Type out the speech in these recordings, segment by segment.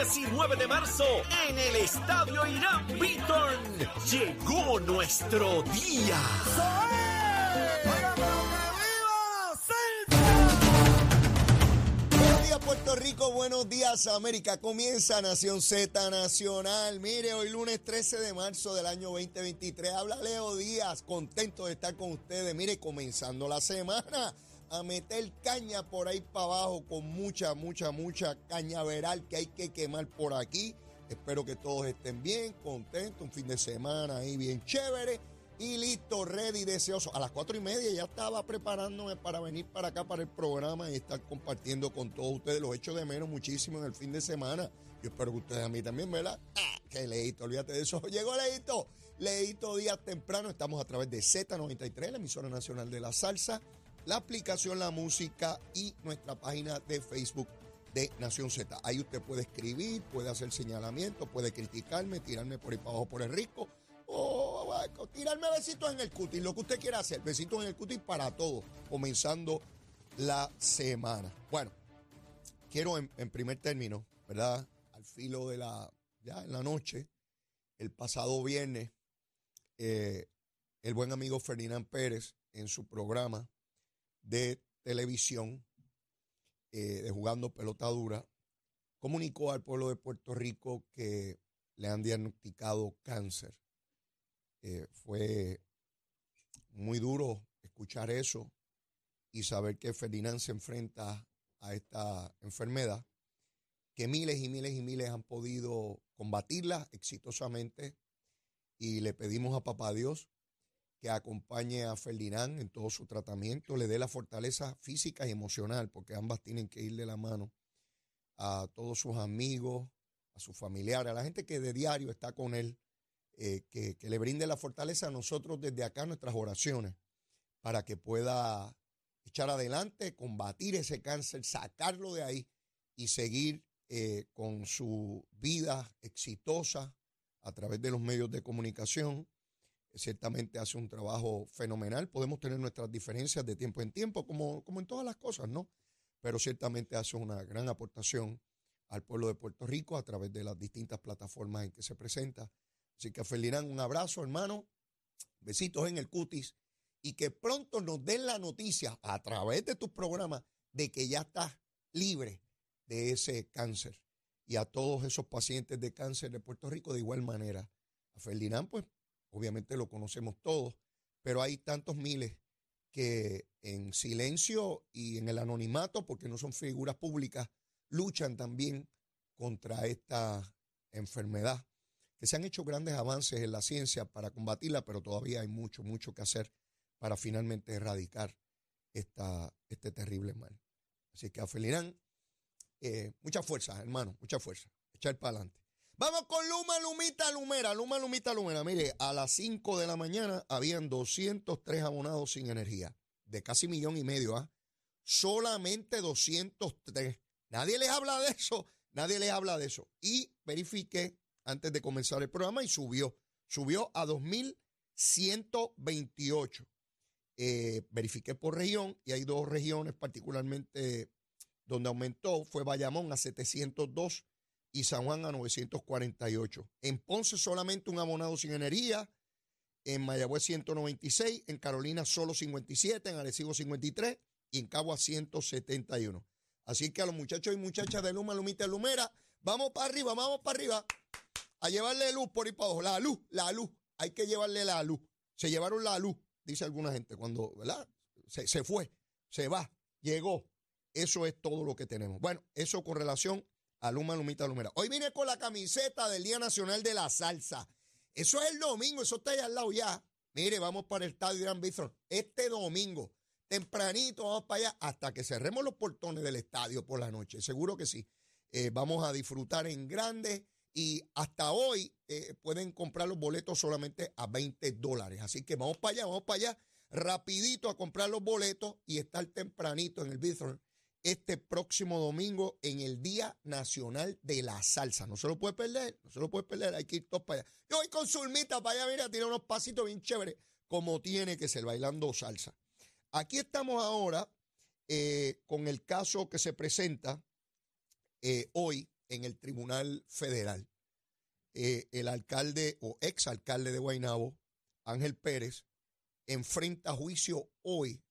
19 de marzo en el Estadio Irán Beaton. Llegó nuestro día. Buenos días Puerto Rico, buenos días América. Comienza Nación Z Nacional. Mire, hoy lunes 13 de marzo del año 2023. Habla Leo Díaz, contento de estar con ustedes. Mire, comenzando la semana a meter caña por ahí para abajo con mucha, mucha, mucha cañaveral que hay que quemar por aquí. Espero que todos estén bien, contentos, un fin de semana ahí bien chévere y listo, ready, deseoso. A las cuatro y media ya estaba preparándome para venir para acá para el programa y estar compartiendo con todos ustedes. Los echo de menos muchísimo en el fin de semana. Yo espero que ustedes a mí también, ¿verdad? Ah, que leíto, olvídate de eso. Llegó Leito, Leito días temprano. Estamos a través de Z93, la emisora nacional de la salsa, la aplicación La Música y nuestra página de Facebook de Nación Z. Ahí usted puede escribir, puede hacer señalamientos, puede criticarme, tirarme por ahí para abajo por el rico o tirarme besitos en el cutis, lo que usted quiera hacer, besitos en el cutis para todo, comenzando la semana. Bueno, quiero en, primer término, ¿verdad? Al filo de la, ya en la noche, el pasado viernes, eh, el buen amigo Ferdinand Pérez en su programa de televisión eh, de Jugando Pelota Dura, comunicó al pueblo de Puerto Rico que le han diagnosticado cáncer. Eh, fue muy duro escuchar eso y saber que Ferdinand se enfrenta a esta enfermedad, que miles y miles y miles han podido combatirla exitosamente y le pedimos a Papá Dios que acompañe a Ferdinand en todo su tratamiento, le dé la fortaleza física y emocional, porque ambas tienen que ir de la mano a todos sus amigos, a sus familiares, a la gente que de diario está con él eh, que, le brinde la fortaleza a nosotros desde acá nuestras oraciones para que pueda echar adelante, combatir ese cáncer, sacarlo de ahí y seguir eh, con su vida exitosa a través de los medios de comunicación. Ciertamente hace un trabajo fenomenal. Podemos tener nuestras diferencias de tiempo en tiempo, como, como en todas las cosas, ¿no? Pero ciertamente hace una gran aportación al pueblo de Puerto Rico a través de las distintas plataformas en que se presenta Así que a un abrazo, hermano. Besitos en el cutis. Y que pronto nos den la noticia a través de tus programas de que ya estás libre de ese cáncer. Y a todos esos pacientes de cáncer de Puerto Rico de igual manera. A Ferdinand, pues, obviamente lo conocemos todos, pero hay tantos miles que en silencio y en el anonimato, porque no son figuras públicas, luchan también contra esta enfermedad que se han hecho grandes avances en la ciencia para combatirla, pero todavía hay mucho, mucho que hacer para finalmente erradicar esta, este terrible mal. Así que a Felirán, eh, mucha fuerza, hermano, mucha fuerza. Echar para adelante. Vamos con Luma, Lumita, Lumera, Luma, Lumita, Lumera. Mire, a las 5 de la mañana habían 203 abonados sin energía, de casi millón y medio, ¿ah? Solamente 203. Nadie les habla de eso, nadie les habla de eso. Y verifiqué antes de comenzar el programa y subió. Subió a 2.128. Eh, verifiqué por región y hay dos regiones particularmente donde aumentó. Fue Bayamón a 702 y San Juan a 948. En Ponce solamente un abonado sin energía. En Mayagüez 196, en Carolina solo 57, en Arecibo 53 y en Cagua 171. Así que a los muchachos y muchachas de Luma, Lumita, Lumera, vamos para arriba, vamos para arriba a llevarle luz por ahí para abajo. La luz, la luz. Hay que llevarle la luz. Se llevaron la luz, dice alguna gente, cuando, ¿verdad? Se, fue, se va, llegó. Eso es todo lo que tenemos. Bueno, eso con relación a Luma, Lumita, Lumera. Hoy vine con la camiseta del Día Nacional de la Salsa. Eso es el domingo, eso está ahí al lado ya. Mire, vamos para el estadio Gran Bistro. Este domingo, tempranito, vamos para allá hasta que cerremos los portones del estadio por la noche. Seguro que sí. Eh, vamos a disfrutar en grande y hasta hoy eh, pueden comprar los boletos solamente a 20 dólares. Así que vamos para allá, vamos para allá, rapidito a comprar los boletos y estar tempranito en el Bithorn este próximo domingo en el Día Nacional de la Salsa. No se lo puede perder, no se lo puede perder, hay que ir todos para allá. Yo voy con Zulmita para allá, mira, tiene unos pasitos bien chéveres, como tiene que ser bailando salsa. Aquí estamos ahora eh, con el caso que se presenta eh, hoy en el Tribunal Federal. Eh, el alcalde o exalcalde de Guaynabo, Ángel Pérez, enfrenta juicio hoy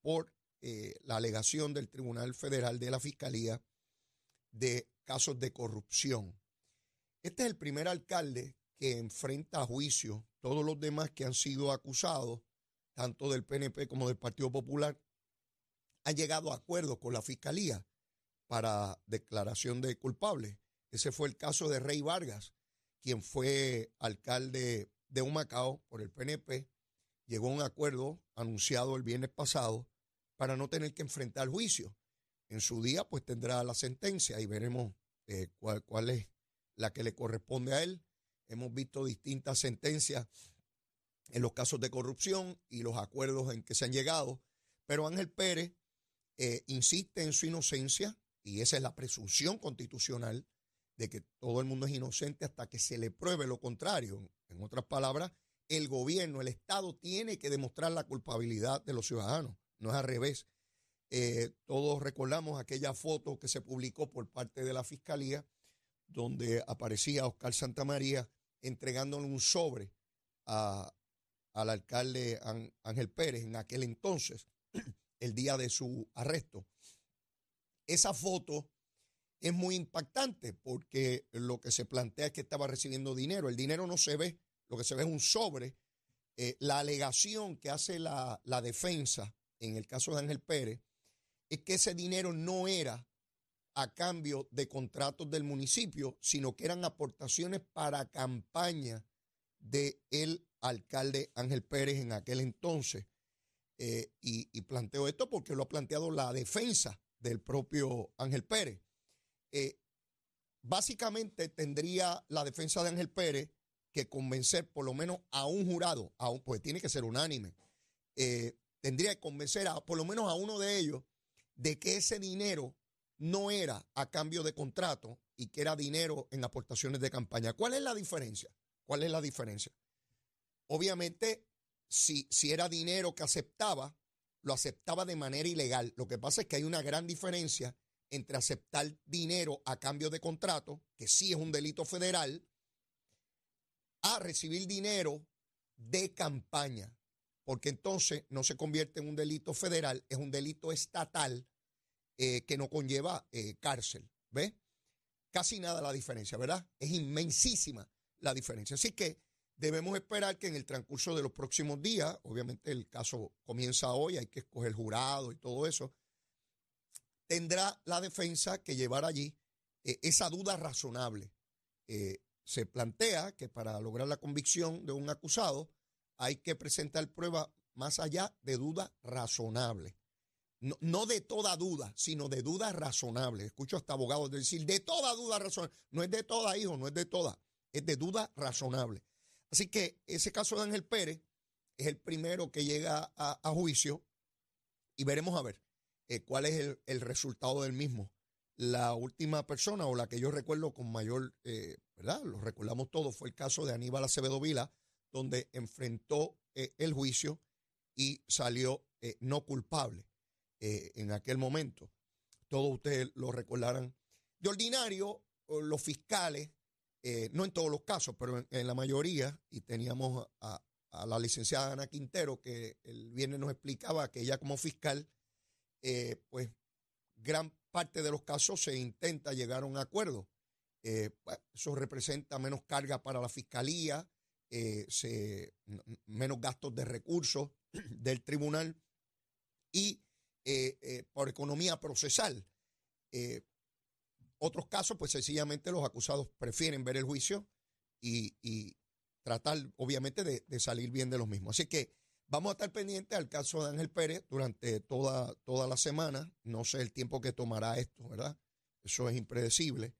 por eh, la alegación del Tribunal Federal de la Fiscalía de casos de corrupción. Este es el primer alcalde que enfrenta a juicio todos los demás que han sido acusados, tanto del PNP como del Partido Popular, han llegado a acuerdos con la Fiscalía para declaración de culpable. Ese fue el caso de Rey Vargas, quien fue alcalde de Humacao por el PNP, llegó a un acuerdo anunciado el viernes pasado para no tener que enfrentar juicio. En su día, pues tendrá la sentencia y veremos eh, cuál, cuál es la que le corresponde a él. Hemos visto distintas sentencias en los casos de corrupción y los acuerdos en que se han llegado, pero Ángel Pérez eh, insiste en su inocencia y esa es la presunción constitucional de que todo el mundo es inocente hasta que se le pruebe lo contrario. En otras palabras, el gobierno, el Estado tiene que demostrar la culpabilidad de los ciudadanos, no es al revés. Eh, todos recordamos aquella foto que se publicó por parte de la Fiscalía, donde aparecía Oscar Santamaría entregándole un sobre a, al alcalde Ángel Pérez en aquel entonces, el día de su arresto. Esa foto es muy impactante porque lo que se plantea es que estaba recibiendo dinero. El dinero no se ve, lo que se ve es un sobre. Eh, la alegación que hace la, la defensa en el caso de Ángel Pérez es que ese dinero no era a cambio de contratos del municipio, sino que eran aportaciones para campaña del el alcalde Ángel Pérez en aquel entonces. Eh, y, planteo esto porque lo ha planteado la defensa del propio Ángel Pérez. Eh, básicamente tendría la defensa de Ángel Pérez que convencer por lo menos a un jurado, pues tiene que ser unánime, eh, tendría que convencer a por lo menos a uno de ellos de que ese dinero no era a cambio de contrato y que era dinero en aportaciones de campaña. ¿Cuál es la diferencia? ¿Cuál es la diferencia? Obviamente, si, si era dinero que aceptaba, lo aceptaba de manera ilegal. Lo que pasa es que hay una gran diferencia entre aceptar dinero a cambio de contrato, que sí es un delito federal, a recibir dinero de campaña, porque entonces no se convierte en un delito federal, es un delito estatal eh, que no conlleva eh, cárcel. ¿Ves? Casi nada la diferencia, ¿verdad? Es inmensísima la diferencia. Así que debemos esperar que en el transcurso de los próximos días, obviamente el caso comienza hoy, hay que escoger jurado y todo eso, tendrá la defensa que llevar allí eh, esa duda razonable. se plantea que para lograr la convicción de un acusado hay que presentar pruebas más allá de duda razonable. No, de toda duda, sino de duda razonable. Escucho hasta abogados decir, de toda duda razonable. No es de toda, hijo, no es de toda. Es de duda razonable. Así que ese caso de Ángel Pérez es el primero que llega a, juicio y veremos a ver eh, cuál es el, resultado del mismo. La última persona o la que yo recuerdo con mayor, eh, ¿verdad? Lo recordamos todos, fue el caso de Aníbal Acevedo Vila, donde enfrentó eh, el juicio y salió no culpable. Eh, en aquel momento. Todos ustedes lo recordarán. De ordinario, los fiscales, eh, no en todos los casos, pero en, la mayoría, y teníamos a, la licenciada Ana Quintero, que el viernes nos explicaba que ella como fiscal, eh, pues gran parte de los casos se intenta llegar a un acuerdo. Pues, eso representa menos carga para la fiscalía, se, menos gastos de recursos del tribunal y eh, eh, por economía procesal. Eh, otros casos, pues sencillamente los acusados prefieren ver el juicio y, tratar, obviamente, de, salir bien de los mismos. Así que vamos a estar pendientes al caso de Ángel Pérez durante toda, toda la semana. No sé el tiempo que tomará esto, ¿verdad? Eso es impredecible.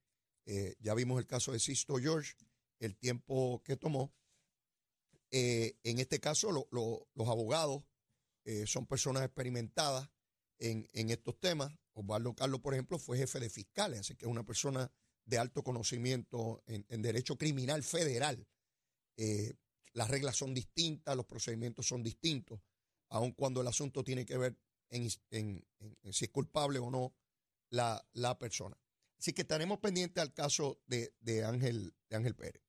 ya vimos el caso de Sisto George, el tiempo que tomó. En este caso, los abogados son personas experimentadas en, estos temas. Osvaldo Carlos, por ejemplo, fue jefe de fiscales, así que es una persona de alto conocimiento en, derecho criminal federal. Eh, las reglas son distintas, los procedimientos son distintos, aun cuando el asunto tiene que ver en, si es culpable o no la, la persona. Así que estaremos pendientes al caso de, de, Ángel, de Ángel Pérez.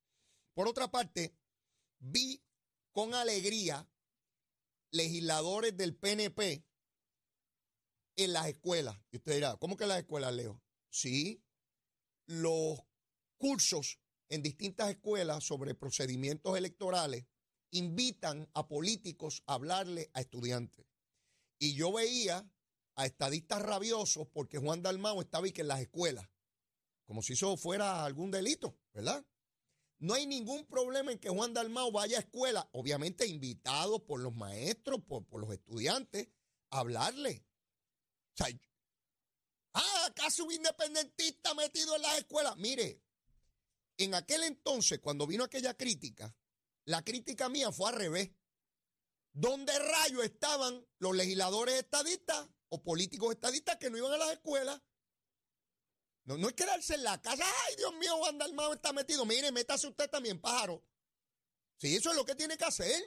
Por otra parte, vi con alegría legisladores del PNP en las escuelas. Y usted dirá, ¿cómo que en las escuelas, Leo? Sí, los cursos en distintas escuelas sobre procedimientos electorales invitan a políticos a hablarle a estudiantes. Y yo veía a estadistas rabiosos porque Juan Dalmao estaba y que en las escuelas, como si eso fuera algún delito, ¿verdad? No hay ningún problema en que Juan Dalmao vaya a escuela, obviamente invitado por los maestros, por, los estudiantes, a hablarle. O sea, ah, ¿acaso un independentista metido en las escuelas? Mire, en aquel entonces, cuando vino aquella crítica, la crítica mía fue al revés. ¿Dónde rayos estaban los legisladores estadistas o políticos estadistas que no iban a las escuelas? No, no es quedarse en la casa. Ay, Dios mío, Juan Dalmao está metido. Mire, métase usted también, pájaro. Sí, eso es lo que tiene que hacer.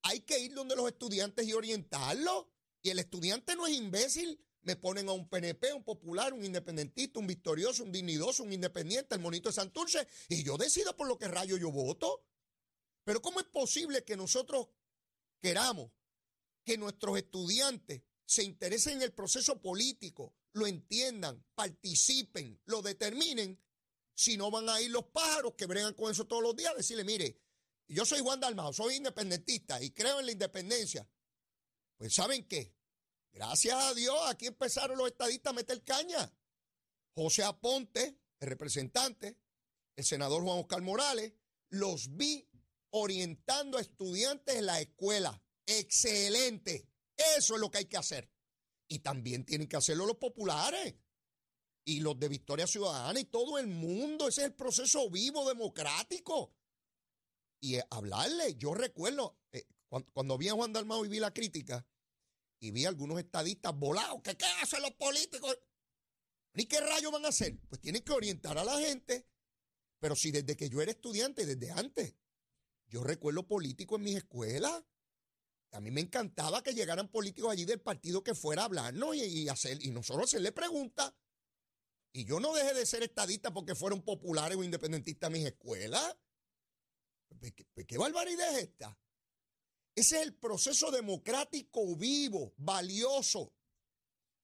Hay que ir donde los estudiantes y orientarlos. Y el estudiante no es imbécil. Me ponen a un PNP, un popular, un independentista, un victorioso, un dignidoso, un independiente, el monito de Santurce, y yo decido por lo que rayo yo voto. Pero ¿cómo es posible que nosotros queramos que nuestros estudiantes se interesen en el proceso político, lo entiendan, participen, lo determinen, si no van a ir los pájaros que bregan con eso todos los días, decirle, mire, yo soy Juan Dalmao, soy independentista y creo en la independencia. Pues ¿saben qué? Gracias a Dios, aquí empezaron los estadistas a meter caña. José Aponte, el representante, el senador Juan Oscar Morales, los vi orientando a estudiantes en la escuela. Excelente. Eso es lo que hay que hacer. Y también tienen que hacerlo los populares y los de Victoria Ciudadana y todo el mundo. Ese es el proceso vivo democrático. Y hablarle, yo recuerdo, eh, cuando, vi a Juan Dalmau y vi la crítica, y vi a algunos estadistas volados, ¿qué, qué hacen los políticos? ¿Ni qué rayos van a hacer? Pues tienen que orientar a la gente. Pero si desde que yo era estudiante, desde antes, yo recuerdo políticos en mis escuelas. A mí me encantaba que llegaran políticos allí del partido que fuera a hablarnos y, hacer, y nosotros hacerle preguntas. Y yo no dejé de ser estadista porque fueron populares o independentistas en mis escuelas. Pues, pues, ¿Qué, barbaridad es esta? Ese es el proceso democrático vivo, valioso.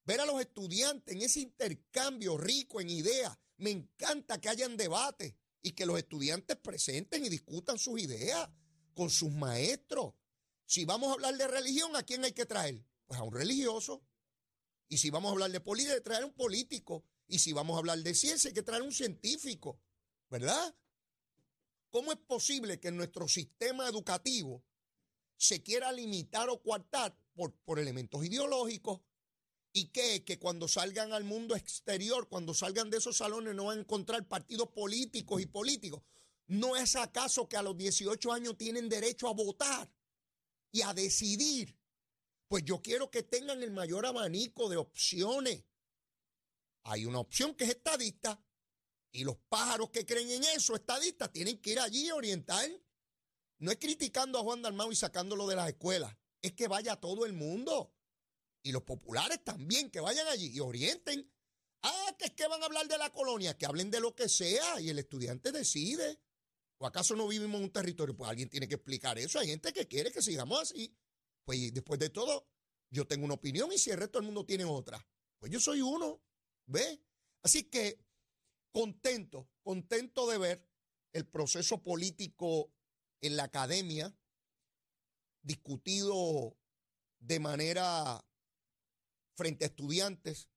Ver a los estudiantes en ese intercambio rico en ideas. Me encanta que hayan debates y que los estudiantes presenten y discutan sus ideas con sus maestros. Si vamos a hablar de religión, ¿a quién hay que traer? Pues a un religioso. Y si vamos a hablar de política, hay que traer a un político. Y si vamos a hablar de ciencia, hay que traer a un científico. ¿Verdad? ¿Cómo es posible que nuestro sistema educativo se quiera limitar o coartar por, por elementos ideológicos? ¿Y qué? Que cuando salgan al mundo exterior, cuando salgan de esos salones, no van a encontrar partidos políticos y políticos. ¿No es acaso que a los 18 años tienen derecho a votar y a decidir? Pues yo quiero que tengan el mayor abanico de opciones. Hay una opción que es estadista y los pájaros que creen en eso, estadistas, tienen que ir allí a orientar. No es criticando a Juan Dalmau y sacándolo de las escuelas, es que vaya todo el mundo. Y los populares también, que vayan allí y orienten. Ah, que es que van a hablar de la colonia, que hablen de lo que sea y el estudiante decide. ¿O acaso no vivimos en un territorio? Pues alguien tiene que explicar eso. Hay gente que quiere que sigamos así. Pues después de todo, yo tengo una opinión y si el resto del mundo tiene otra. Pues yo soy uno. ¿Ve? Así que contento, contento de ver el proceso político en la academia discutido de manera frente a estudiantes,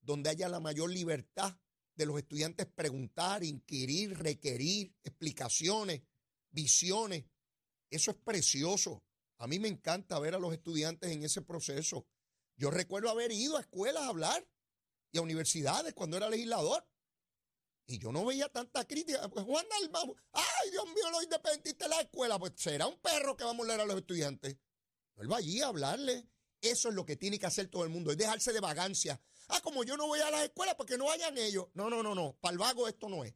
donde haya la mayor libertad de los estudiantes preguntar, inquirir, requerir explicaciones, visiones. Eso es precioso. A mí me encanta ver a los estudiantes en ese proceso. Yo recuerdo haber ido a escuelas a hablar y a universidades cuando era legislador. Y yo no veía tanta crítica. Pues Juan Dalmau, ay Dios mío, los independentistas de la escuela, pues será un perro que vamos a leer a los estudiantes. Él va allí a hablarle eso es lo que tiene que hacer todo el mundo, es dejarse de vagancia. Ah, como yo no voy a las escuelas porque no vayan ellos. No, no, no, no. Para el vago esto no es.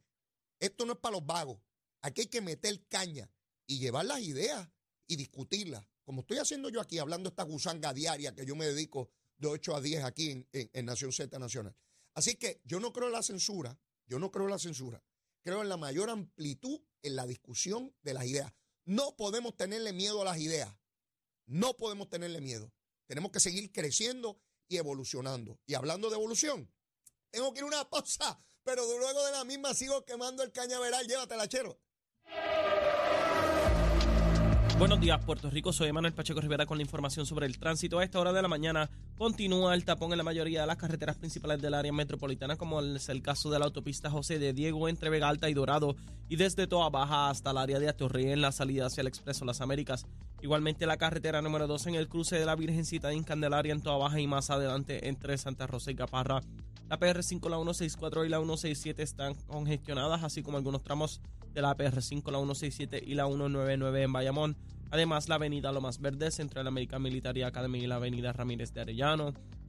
Esto no es para los vagos. Aquí hay que meter caña y llevar las ideas y discutirlas. Como estoy haciendo yo aquí, hablando esta gusanga diaria que yo me dedico de 8 a 10 aquí en, en Nación Z Nacional. Así que yo no creo en la censura, yo no creo en la censura, creo en la mayor amplitud en la discusión de las ideas. No podemos tenerle miedo a las ideas, no podemos tenerle miedo. Tenemos que seguir creciendo y evolucionando. Y hablando de evolución, tengo que ir a una pausa, pero luego de la misma sigo quemando el cañaveral. Llévatela, chero. Buenos días, Puerto Rico. Soy Manuel Pacheco Rivera con la información sobre el tránsito. A esta hora de la mañana continúa el tapón en la mayoría de las carreteras principales del área metropolitana, como es el caso de la autopista José de Diego entre Vega Alta y Dorado, y desde Toa Baja hasta el área de Atorrey en la salida hacia el Expreso Las Américas. Igualmente la carretera número 2 en el cruce de la Virgencita de Candelaria en Toa Baja y más adelante entre Santa Rosa y Caparra. La PR5, la 164 y la 167 están congestionadas, así como algunos tramos de la PR5, la 167 y la 199 en Bayamón. Además, la avenida Lomas Verdes entre la American Military Academy y la avenida Ramírez de Arellano.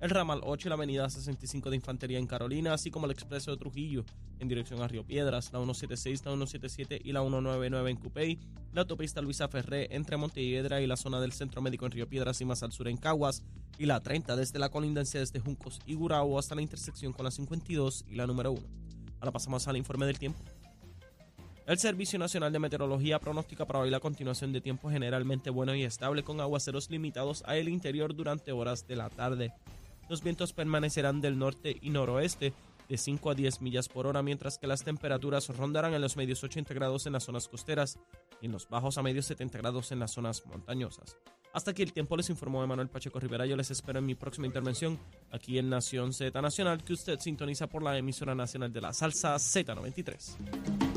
el ramal 8 y la avenida 65 de Infantería en Carolina, así como el expreso de Trujillo en dirección a Río Piedras, la 176, la 177 y la 199 en Cupey, la autopista Luisa Ferré entre Montelledra y la zona del Centro Médico en Río Piedras y más al sur en Caguas, y la 30 desde la colindancia desde Juncos y Gurao hasta la intersección con la 52 y la número 1. Ahora pasamos al informe del tiempo. El Servicio Nacional de Meteorología pronostica para hoy la continuación de tiempo generalmente bueno y estable con aguaceros limitados a el interior durante horas de la tarde. Los vientos permanecerán del norte y noroeste de 5 a 10 millas por hora, mientras que las temperaturas rondarán en los medios 80 grados en las zonas costeras y en los bajos a medios 70 grados en las zonas montañosas. Hasta aquí el tiempo les informó Manuel Pacheco Rivera. Yo les espero en mi próxima intervención aquí en Nación Z Nacional, que usted sintoniza por la emisora nacional de la salsa Z93.